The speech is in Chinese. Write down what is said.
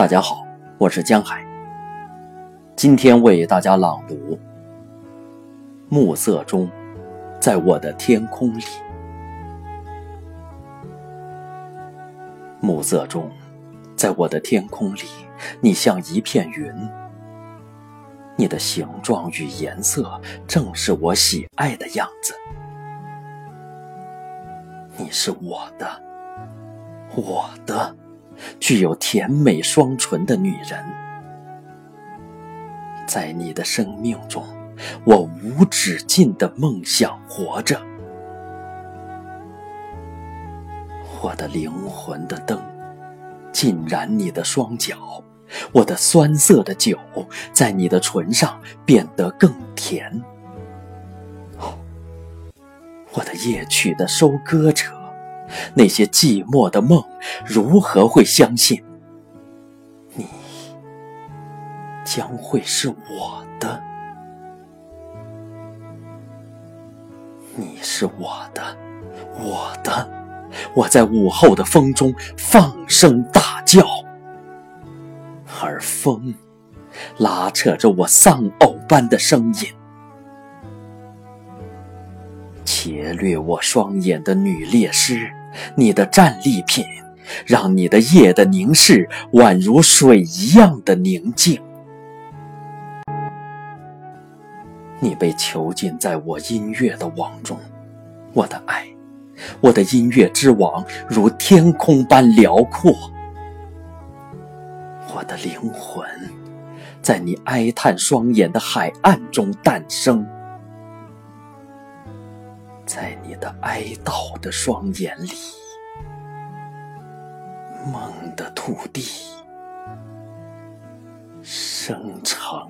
大家好，我是江海。今天为大家朗读《暮色中，在我的天空里》。暮色中，在我的天空里，你像一片云。你的形状与颜色正是我喜爱的样子。你是我的，我的。具有甜美双唇的女人，在你的生命中，我无止境的梦想活着。我的灵魂的灯，浸染你的双脚；我的酸涩的酒，在你的唇上变得更甜。我的夜曲的收割者。那些寂寞的梦，如何会相信你将会是我的？你是我的，我的，我在午后的风中放声大叫，而风拉扯着我丧偶般的声音。劫掠我双眼的女猎师。你的战利品，让你的夜的凝视宛如水一样的宁静。你被囚禁在我音乐的网中，我的爱，我的音乐之网如天空般辽阔。我的灵魂，在你哀叹双眼的海岸中诞生。在你的哀悼的双眼里，梦的土地生成。